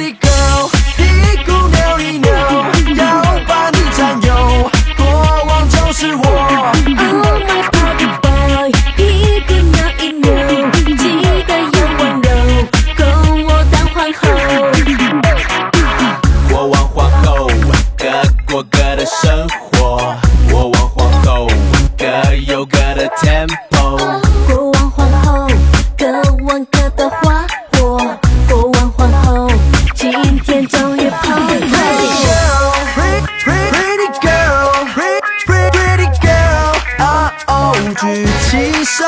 América. 牵手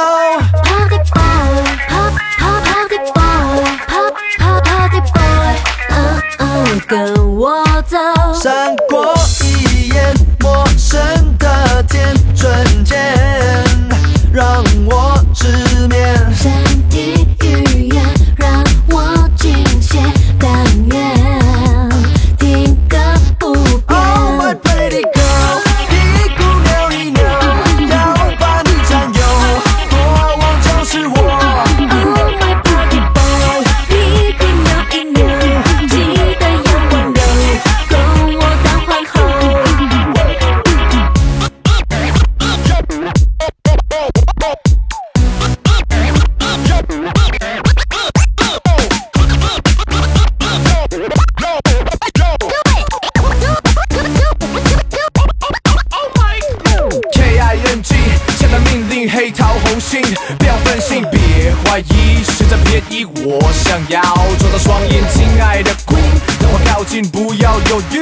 心，不要分心，别怀疑，实在便宜。我想要做到双眼，亲爱的 Queen，等我靠近，不要犹豫。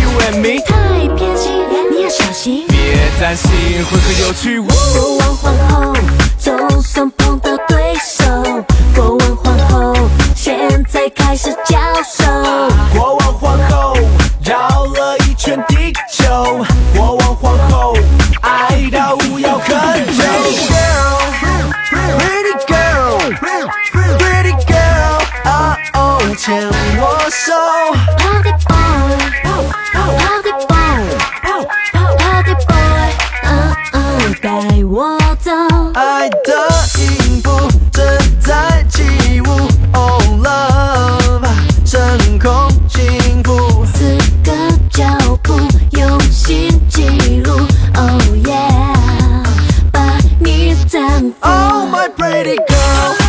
You and me，太偏心，你要小心。别担心，会很有趣。我王皇后，总算。爱的音符正在起舞，Oh love，真空幸福，四个脚步，用心记录，Oh yeah，把你征服。Oh my pretty girl。